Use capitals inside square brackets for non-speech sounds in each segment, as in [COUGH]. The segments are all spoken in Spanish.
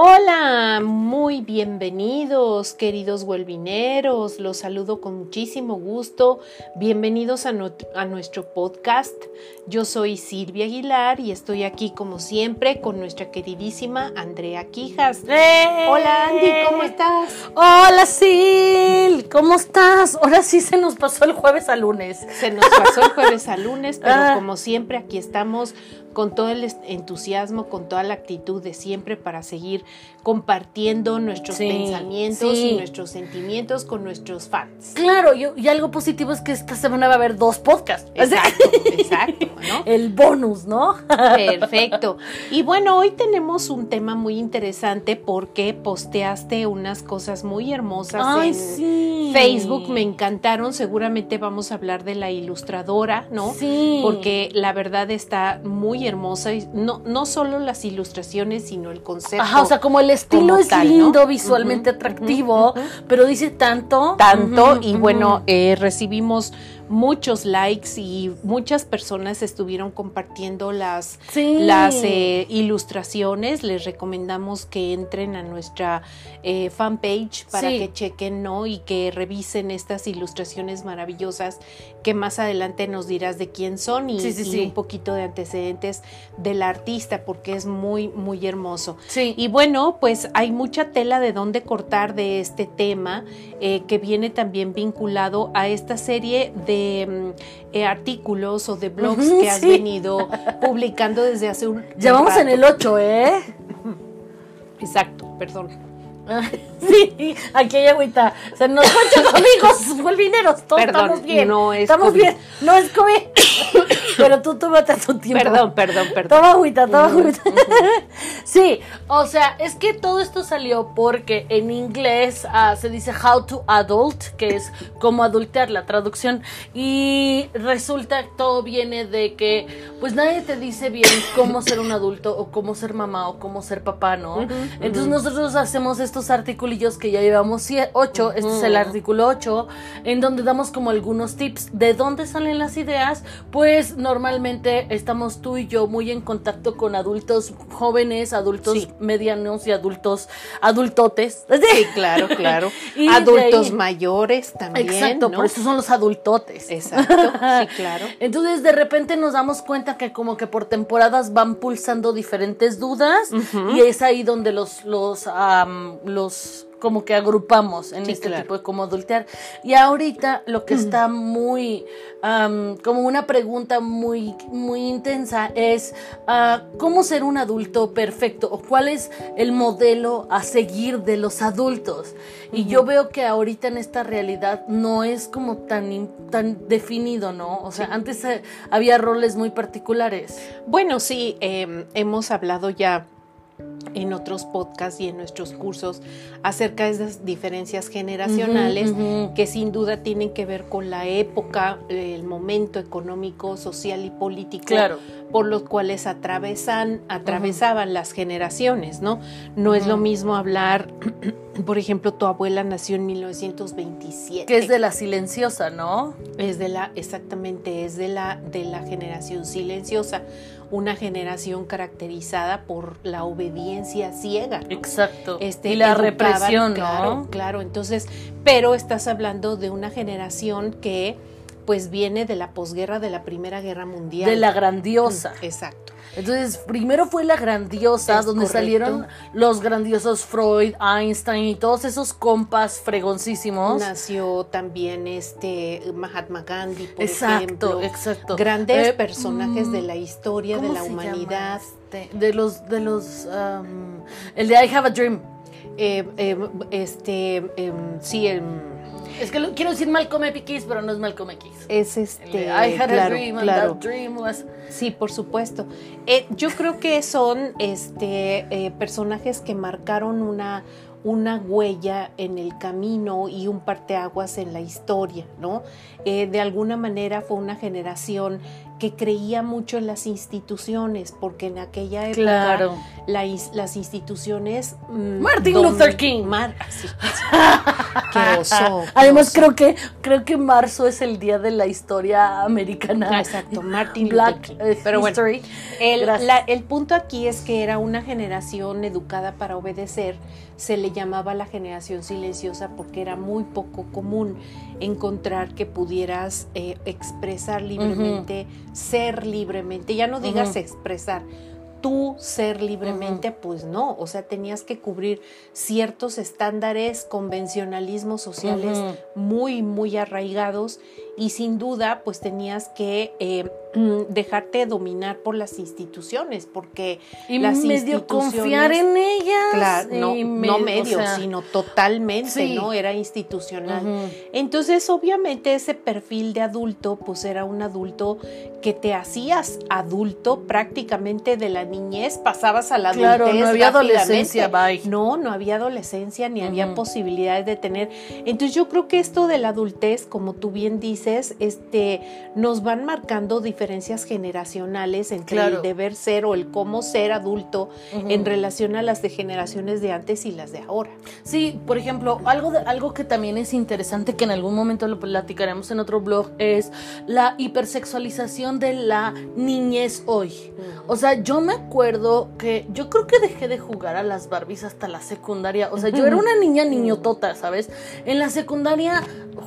Hola, muy bienvenidos queridos huelvineros, los saludo con muchísimo gusto, bienvenidos a, a, nuestro podcast. Yo soy Silvia Aguilar y estoy aquí como siempre con nuestra queridísima Andrea Quijas. ¡Eh! Hola Andy, ¿cómo estás? Hola Sil, ¿cómo estás? Ahora sí se nos pasó el jueves al lunes. Se nos pasó el jueves al lunes, pero Ah. como siempre aquí estamos con todo el entusiasmo, con toda la actitud de siempre para seguir compartiendo nuestros Sí, pensamientos sí. y nuestros sentimientos con nuestros fans. Claro, y, y algo positivo es que esta semana va a haber dos podcasts. [LAUGHS] Exacto, exacto, ¿no? [LAUGHS] El bonus, ¿no? [LAUGHS] Perfecto. Y bueno, hoy tenemos un tema muy interesante porque posteaste unas cosas muy hermosas Ay, en sí. Facebook, me encantaron. Seguramente vamos a hablar de la ilustradora, ¿no? Sí. Porque la verdad está muy hermosa y no, no solo las ilustraciones, sino el concepto. Ajá, o sea, como el estilo como es tal, ¿no? lindo, visualmente atractivo, pero dice tanto. tanto y bueno, eh, recibimos muchos likes y muchas personas estuvieron compartiendo las, Sí. las eh, ilustraciones. Les recomendamos que entren a nuestra eh, fanpage para Sí. que chequen, ¿no? Y que revisen estas ilustraciones maravillosas que más adelante nos dirás de quién son y, Sí, un poquito de antecedentes del artista porque es muy, muy hermoso. Sí. Y bueno, pues hay mucha tela de dónde cortar de este tema eh, que viene también vinculado a esta serie de mm, eh, artículos o de blogs que has sí. venido [LAUGHS] publicando desde hace un ya vamos en el 8, ¿eh? Exacto, perdón. [LAUGHS] Sí, aquí hay agüita. Se nos mancha [LAUGHS] amigos volvineros. Todos Perdón, estamos bien. no es Estamos COVID. bien. No es COVID. [COUGHS] Pero tú tómate tu tiempo. Perdón, perdón, perdón. Toma agüita, toma Ujú, agüita. [LAUGHS] sí, o sea, es que todo esto salió porque en inglés ah, se dice how to adult, que es cómo adultear la traducción. Y resulta que todo viene de que, pues nadie te dice bien cómo ser un adulto o cómo ser mamá o cómo ser papá, ¿no? Entonces nosotros hacemos estos articulillos que ya llevamos 8, este es el artículo 8, en donde damos como algunos tips. ¿De dónde salen las ideas? Pues normalmente estamos tú y yo muy en contacto con adultos jóvenes, adultos Sí. medianos y adultos adultotes. [LAUGHS] Sí, claro, claro. Y Adultos ahí- mayores también. Exacto, ¿no? por eso son los adultotes. Exacto, sí, [LAUGHS] claro. Entonces de repente nos damos cuenta que como que por temporadas van pulsando diferentes dudas y es ahí donde los los los como que agrupamos en Sí, este claro. tipo de cómo adultear. Y ahorita lo que está muy como una pregunta muy muy intensa es ah, cómo ser un adulto perfecto o cuál es el modelo a seguir de los adultos. Y yo veo que ahorita en esta realidad no es como tan tan definido, ¿no? O sea, antes eh, había roles muy particulares. Bueno, sí, eh, hemos hablado ya en otros podcasts y en nuestros cursos acerca de esas diferencias generacionales que sin duda tienen que ver con la época, el momento económico, social y político Claro. por los cuales atravesan, atravesaban las generaciones, ¿no? No es lo mismo hablar, [CLEARS THROAT] por ejemplo, tu abuela nació en 1927. Que es de la silenciosa, ¿no? Es de la, exactamente, es de la, de la generación silenciosa, una generación caracterizada por la obediencia ciega. ¿no? Exacto. Este, y la represión, claro, ¿no? Claro, entonces, pero estás hablando de una generación que pues viene de la posguerra de la Primera Guerra Mundial. De la grandiosa. Exacto. Entonces, primero fue la grandiosa, Es donde correcto. salieron los grandiosos Freud, Einstein y todos esos compas fregoncísimos. Nació también este Mahatma Gandhi, por exacto, ejemplo. exacto. Grandes Eh, personajes mm, de la historia de ¿cómo la humanidad. este? De los, de los, um, el de I Have a Dream. Eh, eh, este, em, sí, em, Es que lo- quiero decir Malcolm X, pero no es Malcolm X. es este. I had claro, a dream and claro. that dream was... Sí, por supuesto. Eh, yo creo que son este eh, personajes que marcaron una, una huella en el camino y un parteaguas en la historia, ¿no? Eh, de alguna manera fue una generación que creía mucho en las instituciones, porque en aquella época Claro. la las instituciones... mm, Martin Luther King. Mar- sí, sí. [LAUGHS] Qué oso, qué Además oso. creo que creo que marzo es el día de la historia americana. Ah, Exacto, Martin Black Luther King. eh, Pero bueno. El, la- el punto aquí es que era una generación educada para obedecer, se le llamaba la generación silenciosa porque era muy poco común encontrar que pudieras eh, expresar libremente, ser libremente, ya no digas expresar. Tú ser libremente, pues no, o sea, tenías que cubrir ciertos estándares, convencionalismos sociales muy, muy arraigados y sin duda pues tenías que eh, mm, dejarte dominar por las instituciones porque Y las medio confiar en ellas. claro no, no me- medio o sea, sino totalmente sí. no era institucional entonces obviamente ese perfil de adulto pues era un adulto que te hacías adulto prácticamente de la niñez pasabas a la adultez Claro, no había adolescencia, bye. no no había adolescencia ni había posibilidades de tener entonces yo creo que esto de la adultez como tú bien dices este nos van marcando diferencias generacionales entre Claro. el deber ser o el cómo ser adulto Ujú. en relación a las de generaciones de antes y las de ahora Sí, por ejemplo, algo, de, algo que también es interesante, que en algún momento lo platicaremos en otro blog, es la hipersexualización de la niñez hoy. O sea, yo me acuerdo que yo creo que dejé de jugar a las Barbies hasta la secundaria. O sea, yo era una niña niñotota, ¿sabes? En la secundaria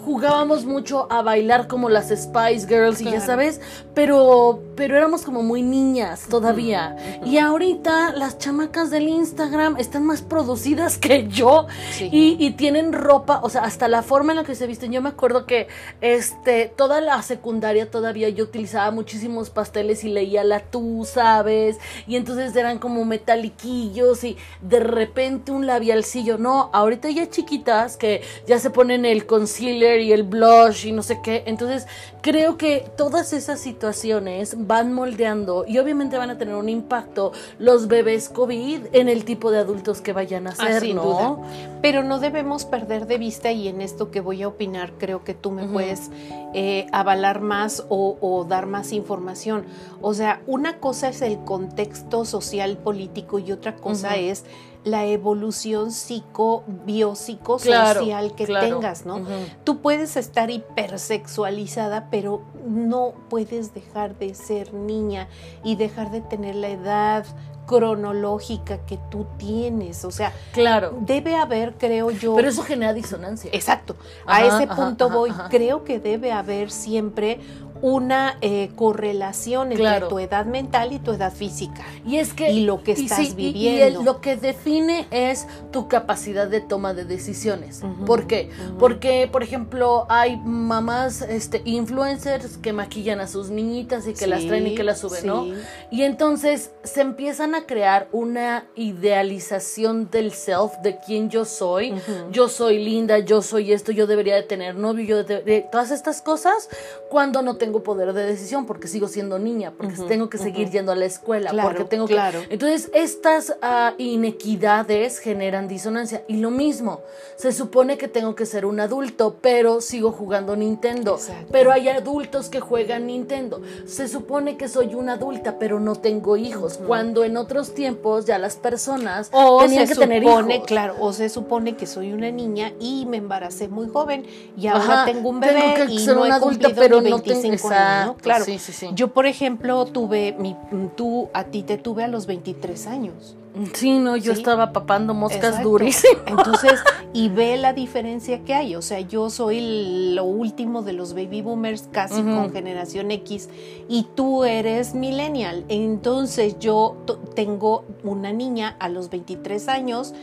jugábamos mucho a bailar como las Spice Girls y ya sabes, pero pero éramos como muy niñas todavía. Y ahorita las chamacas del Instagram están más producidas que yo Sí. y, y tienen ropa, o sea, hasta la forma en la que se visten. Yo me acuerdo que este toda la secundaria todavía yo utilizaba muchísimos pasteles y leía la tú, ¿sabes? Y entonces eran como metaliquillos y de repente un labialcillo. No, ahorita ya chiquitas que ya se ponen el concealer y el blush y no sé qué. Entonces creo que todas esas situaciones van moldeando y obviamente van a tener un impacto los bebés COVID en el tipo de adultos que vayan a Ah, ser, sin ¿no? duda. Pero no debemos perder de vista, y en esto que voy a opinar, creo que tú me puedes eh, avalar más o, o dar más información. O sea, una cosa es el contexto social, político, y otra cosa es la evolución psico, Claro, biopsicosocial que claro. tengas, ¿no? Tú puedes estar hipersexualizada, pero no puedes dejar de ser niña y dejar de tener la edad cronológica que tú tienes. O sea, Claro. debe haber, creo yo. Pero eso genera disonancia. Exacto. A ese ajá, punto ajá, voy. Creo que debe haber siempre una eh, correlación entre Claro. tu edad mental y tu edad física. Y es que Y lo que y estás y- Y, viviendo. el- lo que define es tu capacidad de toma de decisiones. ¿Por qué? Porque, por ejemplo, hay mamás, este, influencers que maquillan a sus niñitas y que las traen y que las suben, ¿no? Y entonces se empiezan a crear una idealización del self, de quién yo soy. Yo soy linda, yo soy esto, yo debería de tener novio, yo de, de- todas estas cosas cuando no tengo poder de decisión porque sigo siendo niña, porque tengo que seguir yendo a la escuela, Claro, porque tengo claro. Entonces estas ah, inequidades generan disonancia. Y lo mismo, se supone que tengo que ser un adulto, pero sigo jugando Nintendo. Exacto. Pero hay adultos que juegan Nintendo. Se supone que soy una adulta, pero no tengo hijos. Cuando en otros tiempos ya las personas O tenían que tener supone, hijos. claro, o se supone que soy una niña y me embaracé muy joven y ahora Ajá, tengo un tengo bebé que y ser no he una adulta, cumplido pero no tengo- 25 años, exacto, ¿no? Claro. sí, sí, sí. Yo, por ejemplo, tuve mi tú a ti te tuve a los 23 años. Sí, no, yo estaba papando moscas Exacto. durísimas. Entonces, [LAUGHS] y ve la diferencia que hay. O sea, yo soy lo último de los baby boomers, casi con generación X, y tú eres millennial. Entonces, yo tengo una niña a los 23 años.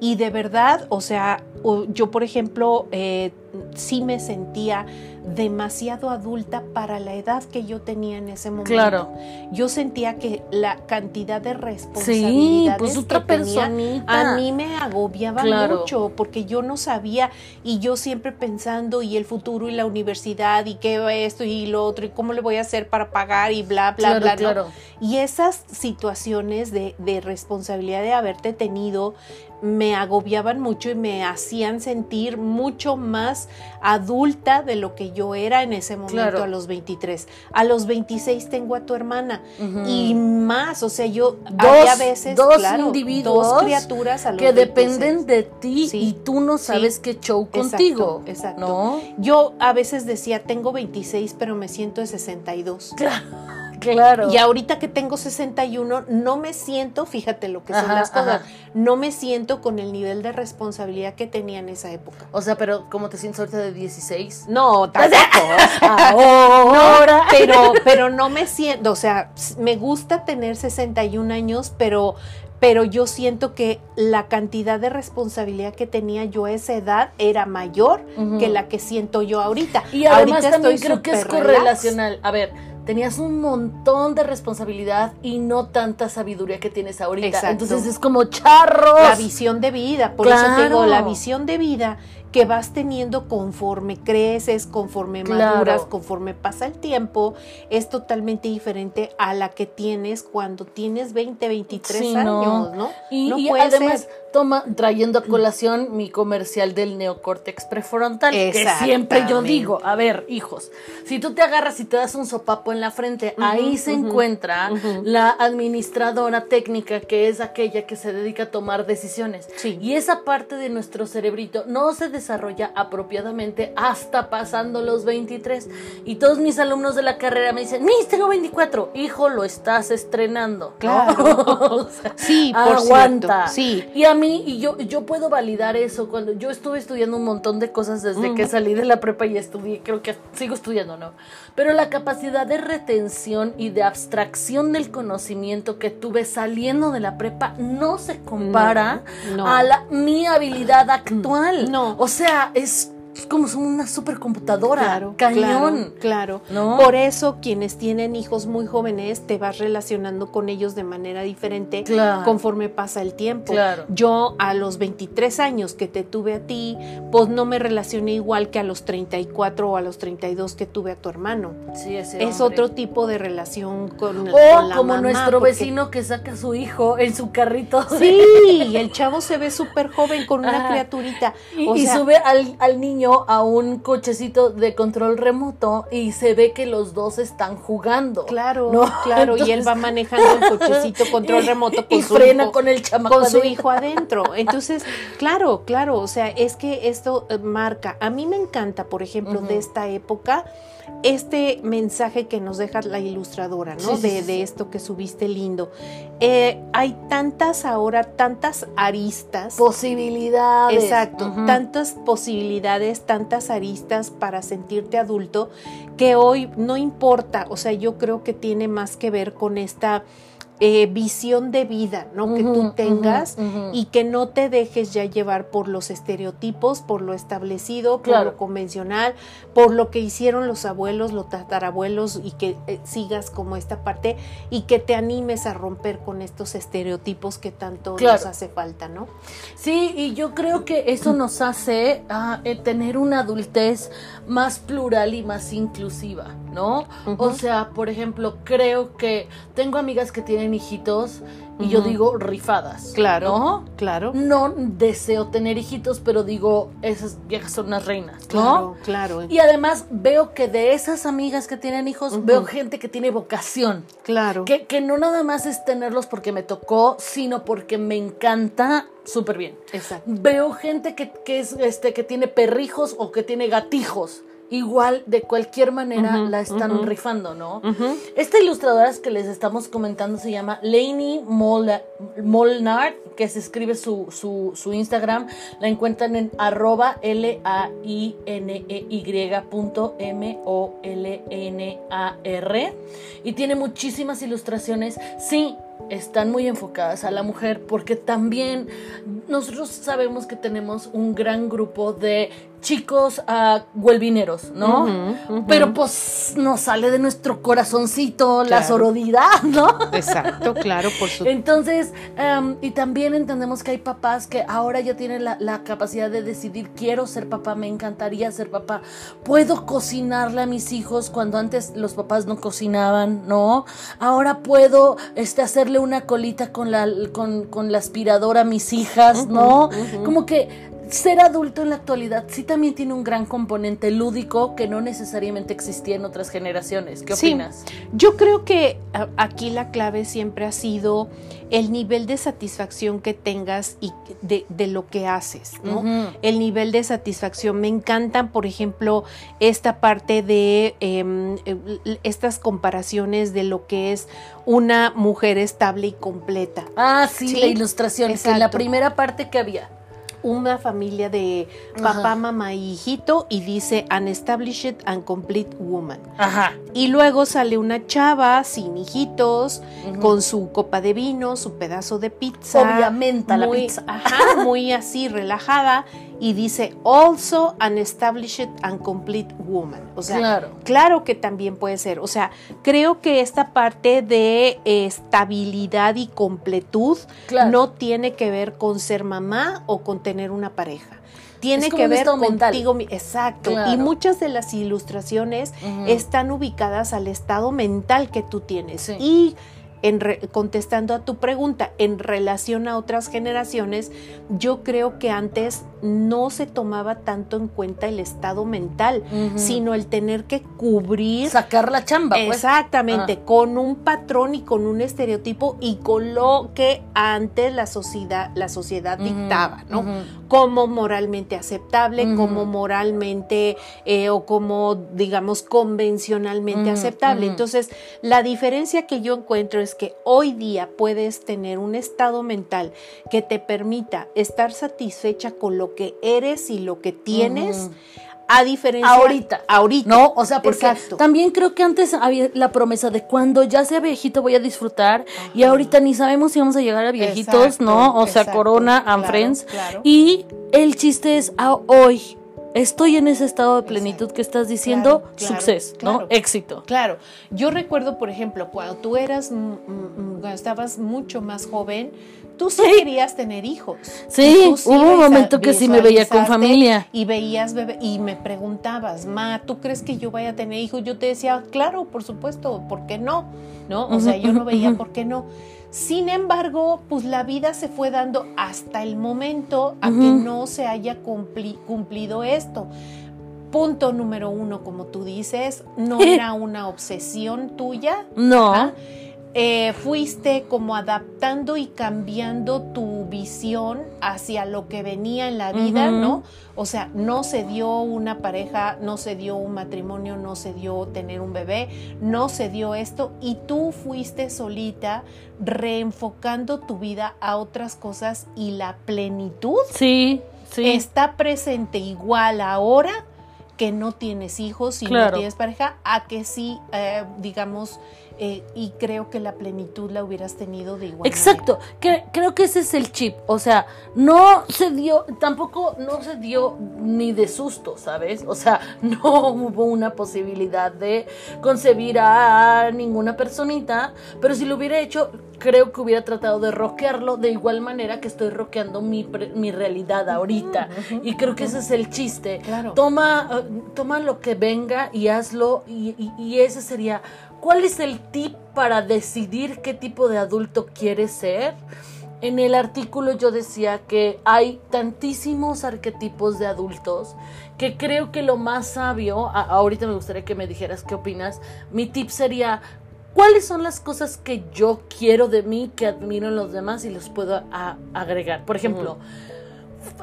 Y de verdad, o sea, yo por ejemplo, eh, sí me sentía demasiado adulta para la edad que yo tenía en ese momento. Claro. Yo sentía que la cantidad de responsabilidades pues otra que tenía a mí me agobiaba Claro. mucho porque yo no sabía y yo siempre pensando y el futuro y la universidad y qué esto y lo otro y cómo le voy a hacer para pagar y bla bla Claro, bla. ¿no? claro. Y esas situaciones de, de responsabilidad de haberte tenido me agobiaban mucho y me hacían sentir mucho más adulta de lo que yo era en ese momento Claro. a los 23. A los 26 tengo a tu hermana y más, o sea, yo Dos- había veces dos claro, individuos dos criaturas a los que 26. dependen de ti Sí. y tú no sabes Sí. qué show Exacto, contigo. exacto. ¿No? Yo a veces decía, tengo 26, pero me siento de 62. Claro. Y ahorita que tengo 61, no me siento, fíjate lo que son Ajá, las cosas, ajá. no me siento con el nivel de responsabilidad que tenía en esa época. O sea, pero ¿cómo te sientes ahorita de 16? No, tampoco. [LAUGHS] Ahora. pero, pero no me siento, o sea, me gusta tener 61 años, pero, pero yo siento que la cantidad de responsabilidad que tenía yo a esa edad era mayor que la que siento yo ahorita. Y además Ahorita también creo que es relax. correlacional. A ver, tenías un montón de responsabilidad y no tanta sabiduría que tienes ahorita. Exacto. Entonces es como charros. La visión de vida, por eso te digo, la visión de vida que vas teniendo conforme creces, conforme Claro. maduras, conforme pasa el tiempo, es totalmente diferente a la que tienes cuando tienes 20, 23 Sí, no. años, ¿no? Y, no y además, ser. toma, trayendo a colación mi comercial del neocórtex prefrontal, que siempre yo digo, a ver, hijos, si tú te agarras y te das un sopapo en la frente, ahí se encuentra la administradora técnica, que es aquella que se dedica a tomar decisiones. Sí. Y esa parte de nuestro cerebrito no se desarrolla apropiadamente hasta pasando los 23. Y todos mis alumnos de la carrera me dicen, Miss, tengo 24. Hijo, lo estás estrenando. Claro. [LAUGHS] O sea, Sí, por aguanta. cierto, sí. Y a mí, y yo, yo puedo validar eso cuando yo estuve estudiando un montón de cosas desde que salí de la prepa y estudié, creo que sigo estudiando, ¿no? Pero la capacidad de retención y de abstracción del conocimiento que tuve saliendo de la prepa no se compara No, no. a la, mi habilidad actual. No. O sea, es como una supercomputadora. Claro, cañón. Claro, claro. ¿No? Por eso quienes tienen hijos muy jóvenes te vas relacionando con ellos de manera diferente Claro. conforme pasa el tiempo. Claro. Yo a los 23 años que te tuve a ti, pues no me relacioné igual que a los 34 o a los 32 que tuve a tu hermano. Sí, ese Es hombre. otro tipo de relación con, O con la como mamá, nuestro porque- vecino que saca a su hijo en su carrito. Sí, y el chavo se ve súper joven con una Ajá. criaturita. Y, O y sea, sube al, al niño a un cochecito de control remoto y se ve que los dos están jugando. Claro, ¿no? claro, y él va manejando el cochecito [LAUGHS] control Y- remoto con y su frena hijo, con el chamaco con su hijo adentro. Entonces, claro, claro, o sea, es que esto marca. A mí me encanta, por ejemplo, de esta época, este mensaje que nos deja la ilustradora, ¿no? Sí, de, sí, de esto que subiste lindo. Eh, hay tantas ahora, tantas aristas. Posibilidades. Exacto, tantas posibilidades, tantas aristas para sentirte adulto que hoy no importa, o sea, yo creo que tiene más que ver con esta eh, visión de vida, ¿no? que tú tengas y que no te dejes ya llevar por los estereotipos, por lo establecido, por Claro. lo convencional, por lo que hicieron los abuelos, los tatarabuelos y que eh, sigas como esta parte y que te animes a romper con estos estereotipos que tanto Claro. nos hace falta, ¿no? Sí, y yo creo que eso nos hace ah, eh, tener una adultez más plural y más inclusiva, ¿no? O sea, por ejemplo, creo que tengo amigas que tienen hijitos y yo digo rifadas. Claro, ¿no? claro. No deseo tener hijitos, pero digo, esas viejas son unas reinas, ¿no? Claro, claro, Y además veo que de esas amigas que tienen hijos, veo gente que tiene vocación. claro. Que, que no nada más es tenerlos porque me tocó, sino porque me encanta súper bien. Exacto. Veo gente que, que es este que tiene perrijos o que tiene gatijos. Igual, de cualquier manera, la están rifando, ¿no? Esta ilustradora que les estamos comentando se llama Lainey Mol- Molnar, que se escribe su, su, su Instagram. La encuentran en arroba L-A-I-N-E-Y punto M-O-L-N-A-R. Y tiene muchísimas ilustraciones. Sí, están muy enfocadas a la mujer porque también nosotros sabemos que tenemos un gran grupo de chicos uh, huelvineros, ¿no? Pero pues nos sale de nuestro corazoncito la sororidad, ¿no? Exacto, claro, por supuesto. Entonces, um, y también entendemos que hay papás que ahora ya tienen la, la, capacidad de decidir, quiero ser papá, me encantaría ser papá, puedo cocinarle a mis hijos cuando antes los papás no cocinaban, ¿no? Ahora puedo este, hacerle una colita con la, con, con la aspiradora a mis hijas, ¿no? Como que ser adulto en la actualidad sí también tiene un gran componente lúdico que no necesariamente existía en otras generaciones. ¿Qué opinas? yo creo que aquí la clave siempre ha sido el nivel de satisfacción que tengas y de, lo que haces, ¿no? El nivel de satisfacción. Me encantan, por ejemplo, esta parte de em, estas comparaciones de lo que es una mujer estable y completa. Ah, sí, la ilustración, en la primera parte que había una familia de papá, mamá y hijito y dice Unestablished and Complete Woman. Ajá. Y luego sale una chava sin hijitos, con su copa de vino, su pedazo de pizza. Obviamente la pizza. Ajá, muy así relajada y dice also an established and complete woman. O sea, claro. claro que también puede ser. O sea, creo que esta parte de estabilidad y completud no tiene que ver con ser mamá o con tener una pareja tiene que ver contigo. Exacto. Y muchas de las ilustraciones están ubicadas al estado mental que tú tienes. Y en contestando a tu pregunta, en relación a otras generaciones, yo creo que antes no se tomaba tanto en cuenta el estado mental, sino el tener que cubrir. Sacar la chamba. Pues. Exactamente, ah. con un patrón y con un estereotipo y con lo que antes la sociedad, la sociedad dictaba, ¿no? Como moralmente aceptable, como moralmente eh, o como, digamos, convencionalmente aceptable. Entonces, la diferencia que yo encuentro es que hoy día puedes tener un estado mental que te permita estar satisfecha con lo que eres y lo que tienes. A diferencia ahorita, ahorita, no, o sea, porque también creo que antes había la promesa de cuando ya sea viejito voy a disfrutar y ahorita ni sabemos si vamos a llegar a viejitos, ¿no? O sea, Corona and Friends. y el chiste es a hoy estoy en ese estado de plenitud que estás diciendo, suceso, ¿no? Éxito. Claro. Yo recuerdo, por ejemplo, cuando tú eras, cuando estabas mucho más joven, tú sí, querías tener hijos. Sí, hubo un momento que sí me veía con familia. Y veías bebé y me preguntabas, ma, ¿tú crees que yo vaya a tener hijos? Yo te decía, claro, por supuesto, ¿por qué no? ¿No? O sea, yo no veía por qué no. Sin embargo, pues la vida se fue dando hasta el momento a que no se haya cumplido esto. Punto número uno, como tú dices, no [LAUGHS] era una obsesión tuya. No. Eh, fuiste como adaptando y cambiando tu visión hacia lo que venía en la vida, ¿no? O sea, no se dio una pareja, no se dio un matrimonio, no se dio tener un bebé, no se dio esto y tú fuiste solita reenfocando tu vida a otras cosas y la plenitud sí, sí. está presente igual ahora que no tienes hijos y no tienes pareja, a que sí, eh, digamos, eh, y creo que la plenitud la hubieras tenido de igual Exacto, que, creo que ese es el chip, o sea, no se dio, tampoco no se dio ni de susto, ¿sabes? O sea, [LAUGHS] no hubo una posibilidad de concebir a ninguna personita, pero si lo hubiera hecho, creo que hubiera tratado de roquearlo de igual manera que estoy roqueando mi, mi realidad ahorita. y creo que ese es el chiste. Toma, eh, toma lo que venga y hazlo y, y ese sería ¿Cuál es el tip para decidir qué tipo de adulto quieres ser? En el artículo yo decía que hay tantísimos arquetipos de adultos que creo que lo más sabio, ahorita me gustaría que me dijeras qué opinas, mi tip sería, ¿cuáles son las cosas que yo quiero de mí, que admiro en los demás y los puedo agregar? Por ejemplo,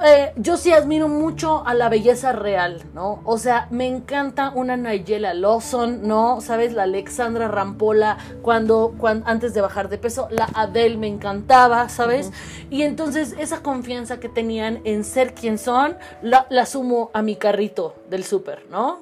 eh, yo sí admiro mucho a la belleza real, ¿no? O sea, me encanta una Nigella Lawson, ¿no? ¿Sabes? La Alexandra Rampola, cuando, cuando antes de bajar de peso, la Adele me encantaba, ¿sabes? Y entonces esa confianza que tenían en ser quien son, la, la sumo a mi carrito del súper, ¿no?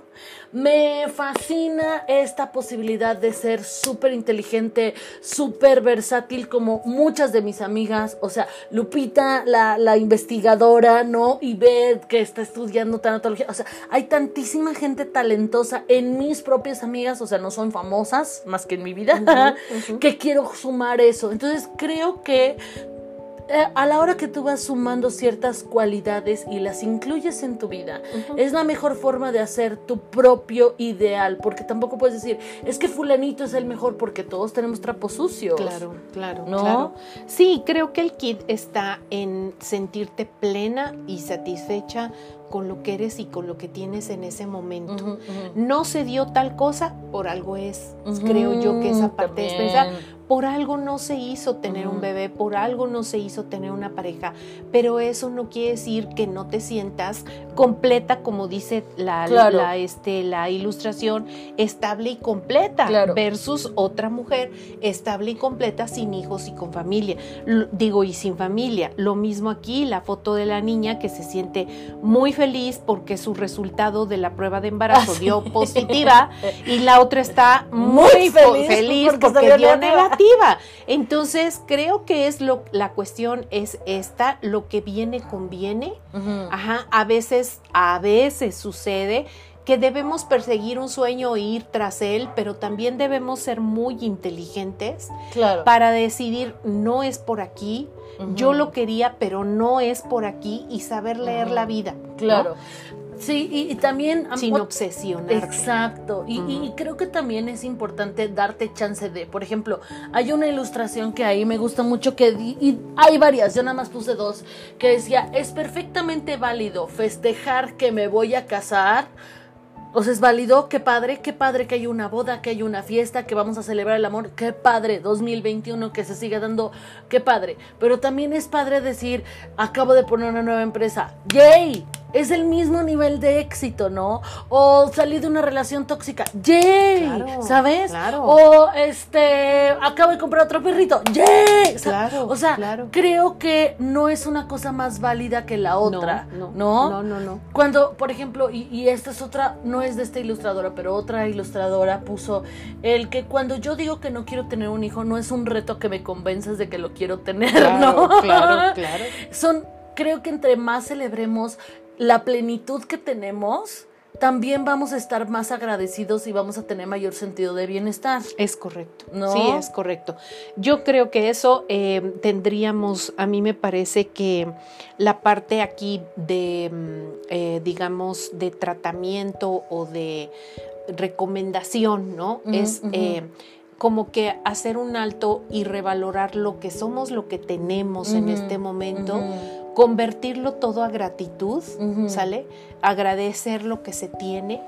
Me fascina esta posibilidad de ser súper inteligente, súper versátil como muchas de mis amigas. O sea, Lupita, la, la investigadora, ¿no? Y Beth, que está estudiando tanatología. O sea, hay tantísima gente talentosa en mis propias amigas. O sea, no son famosas más que en mi vida. [LAUGHS] que quiero sumar eso. Entonces, creo que a la hora que tú vas sumando ciertas cualidades y las incluyes en tu vida, es la mejor forma de hacer tu propio ideal, porque tampoco puedes decir, es que fulanito es el mejor porque todos tenemos trapos sucios. Claro, claro, ¿no? Claro. Sí, creo que el kit está en sentirte plena y satisfecha con lo que eres y con lo que tienes en ese momento. No se dio tal cosa, por algo es. Creo yo que esa parte es pensar, por algo no se hizo tener un bebé, por algo no se hizo tener una pareja, pero eso no quiere decir que no te sientas completa, como dice la, la, este, la ilustración, estable y completa, versus otra mujer estable y completa sin hijos y con familia. digo, y sin familia. Lo mismo aquí, la foto de la niña que se siente muy feliz porque su resultado de la prueba de embarazo dio positiva [LAUGHS] y la otra está muy, feliz, porque, dio negativa. Entonces, creo que es lo, la cuestión es esta, lo que viene conviene. Ajá, a veces, a veces sucede que debemos perseguir un sueño e ir tras él, pero también debemos ser muy inteligentes para decidir no es por aquí, yo lo quería, pero no es por aquí y saber leer la vida. Claro. Sí, y, también... Sin obsesionar. Exacto. Y, creo que también es importante darte chance de, por ejemplo, hay una ilustración que ahí me gusta mucho que... Y hay varias, yo nada más puse dos, que decía, es perfectamente válido festejar que me voy a casar. O sea, es válido, qué padre, qué padre que hay una boda, que hay una fiesta, que vamos a celebrar el amor, qué padre, 2021 que se siga dando, qué padre. Pero también es padre decir, acabo de poner una nueva empresa, ¡yay! es el mismo nivel de éxito, ¿no? O salir de una relación tóxica, ¡yay! ¿Sabes? Claro. O este, acabo de comprar otro perrito, ¡yay! Claro, o sea, creo que no es una cosa más válida que la otra, no, no, no, no, no. Cuando, por ejemplo, y, y esta es otra, no es de esta ilustradora, pero otra ilustradora puso el que cuando yo digo que no quiero tener un hijo, no es un reto que me convenzas de que lo quiero tener, ¿no? Claro, [LAUGHS] claro. Son creo que entre más celebremos la plenitud que tenemos, también vamos a estar más agradecidos y vamos a tener mayor sentido de bienestar. Es correcto. ¿No? Sí, es correcto. Yo creo que eso eh, tendríamos, a mí me parece que la parte aquí de, mm, eh, digamos, de tratamiento o de recomendación, ¿no? es eh, como que hacer un alto y revalorar lo que somos, lo que tenemos en este momento convertirlo todo a gratitud, ¿sale? Agradecer lo que se tiene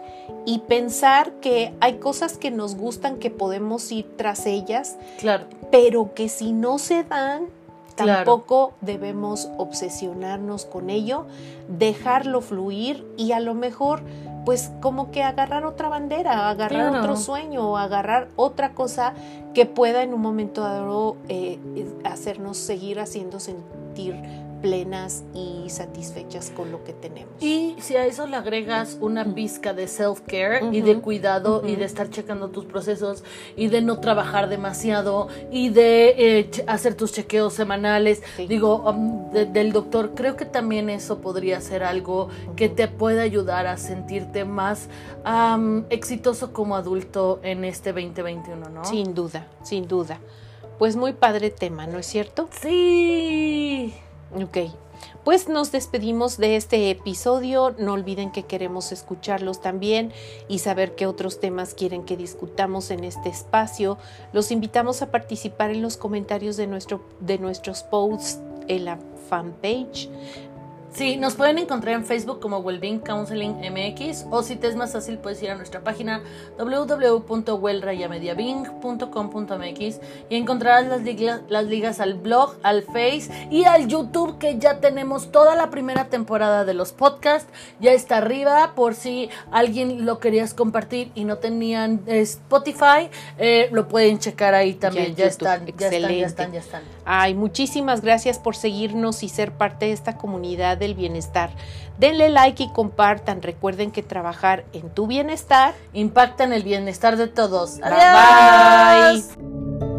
y pensar que hay cosas que nos gustan, que podemos ir tras ellas, claro. pero que si no se dan, tampoco debemos obsesionarnos con ello, dejarlo fluir y a lo mejor pues como que agarrar otra bandera, agarrar otro sueño, agarrar otra cosa que pueda en un momento dado eh, hacernos seguir haciendo sentir plenas y satisfechas con lo que tenemos. Y si a eso le agregas una pizca de self-care y de cuidado y de estar checando tus procesos y de no trabajar demasiado y de eh, hacer tus chequeos semanales, digo, um, del doctor, creo que también eso podría ser algo que te pueda ayudar a sentirte más exitoso como adulto en este 2021, ¿no? Sin duda, sin duda. Pues muy padre tema, ¿no es cierto? Sí. Ok, pues nos despedimos de este episodio. No olviden que queremos escucharlos también y saber qué otros temas quieren que discutamos en este espacio. Los invitamos a participar en los comentarios de, nuestro, de nuestros posts en la fanpage. Sí, nos pueden encontrar en Facebook como Wellbeing Counseling MX o si te es más fácil puedes ir a nuestra página www.wellrayamediabing.com.mx y encontrarás las, las ligas al blog, al Face y al YouTube que ya tenemos toda la primera temporada de los podcasts. Ya está arriba por si alguien lo querías compartir y no tenían Spotify, eh, lo pueden checar ahí también. Ya, están, ya están, ya están, ya están. Ay, muchísimas gracias por seguirnos y ser parte de esta comunidad del bienestar. Denle like y compartan. Recuerden que trabajar en tu bienestar impacta en el bienestar de todos. Bye bye.